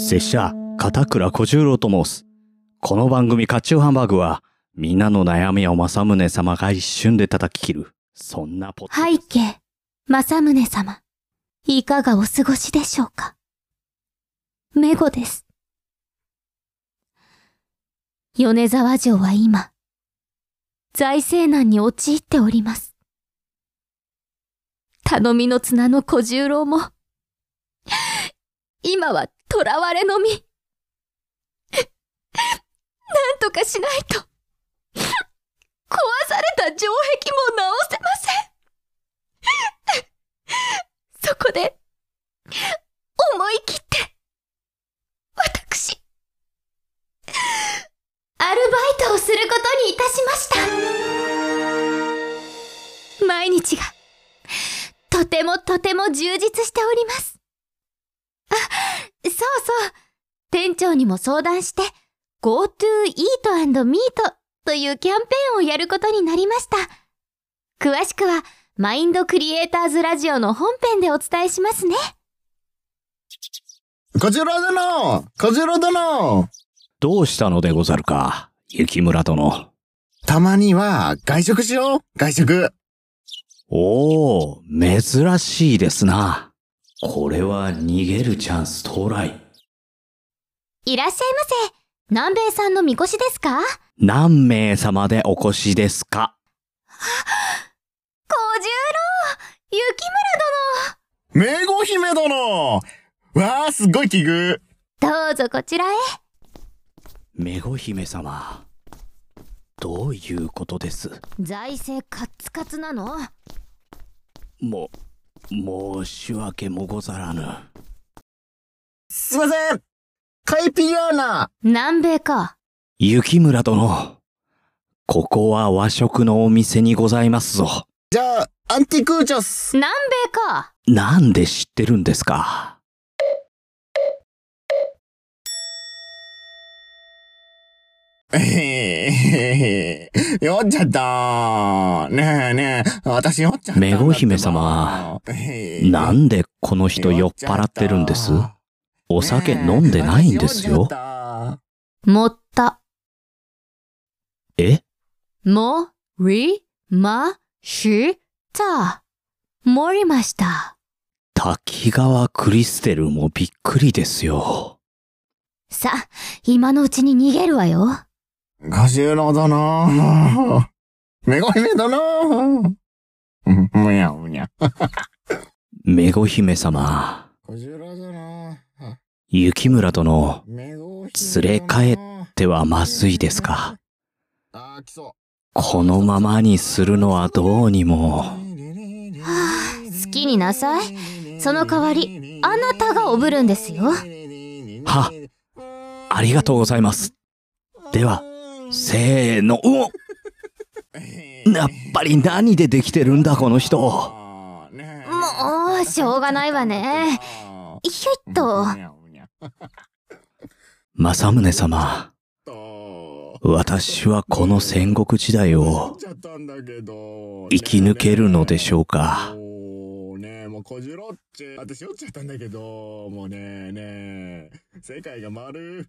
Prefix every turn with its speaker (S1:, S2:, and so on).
S1: 拙者、片倉小十郎と申す。この番組、カチューハンバーグは、みんなの悩みを正宗様が一瞬で叩き切る。そんなポッ
S2: 背景、正宗様。いかがお過ごしでしょうか？メゴです。米沢城は今、財政難に陥っております。頼みの綱の小十郎も、今は囚われの身。なんとかしないと、壊された城壁も直せません。そこで、思い切って、私、アルバイトをすることにいたしました。毎日が、とてもとても充実しております。あ、そうそう。店長にも相談して、GoTo Eat and Meet というキャンペーンをやることになりました。詳しくは、マインドクリエイターズラジオの本編でお伝えしますね。
S3: 小次郎殿小次郎殿
S1: どうしたのでござるか、雪村殿。
S3: たまには外食しよう外食
S1: おお、珍しいですな。これは逃げるチャンス到来。
S2: いらっしゃいませ。南米さんのみこしですか？
S1: 何名様でお越しですか？
S2: 小十郎雪
S3: 名護姫殿わあ、すっごい奇遇
S2: 村殿どうぞこちらへ。
S1: めご姫様。どういうことです？
S2: 財政カッツカツなの？
S1: も、申し訳もござらぬ。
S3: すいませんカイピラーナ
S2: 南米か。
S1: 雪村殿。ここは和食のお店にございますぞ。
S3: じゃあ、アンティクーチョス
S2: 南米か。
S1: なんで知ってるんですか
S3: えへへへ 酔っちゃったねえねえ、私酔っちゃったんだってば。
S1: めご姫様なんでこの人酔っ払ってるんです？お酒飲んでないんですよ？
S2: もった。
S1: え？
S2: も、り、ま、した。盛りました。
S1: 滝川クリステルもびっくりですよ。
S2: さ、今のうちに逃げるわよ。
S3: 小十郎殿めご姫殿うんむにゃむにゃ。
S1: めご姫様、
S3: 小十郎殿
S1: 雪村殿、連れ帰ってはまずいですか
S3: あー、来そう。
S1: このままにするのはどうにも。
S2: はあ、好きになさい。その代わり、あなたがおぶるんですよ。
S1: は、ありがとうございます。では、せーの、やっぱり何でできてるんだこの人。
S2: もう、しょうがないわね。ひょいっと。
S1: 正宗様、私はこの戦国時代を生き抜けるのでしょうか？
S3: もうねもう小次郎っち私酔っちゃったんだけどもうねね世界が丸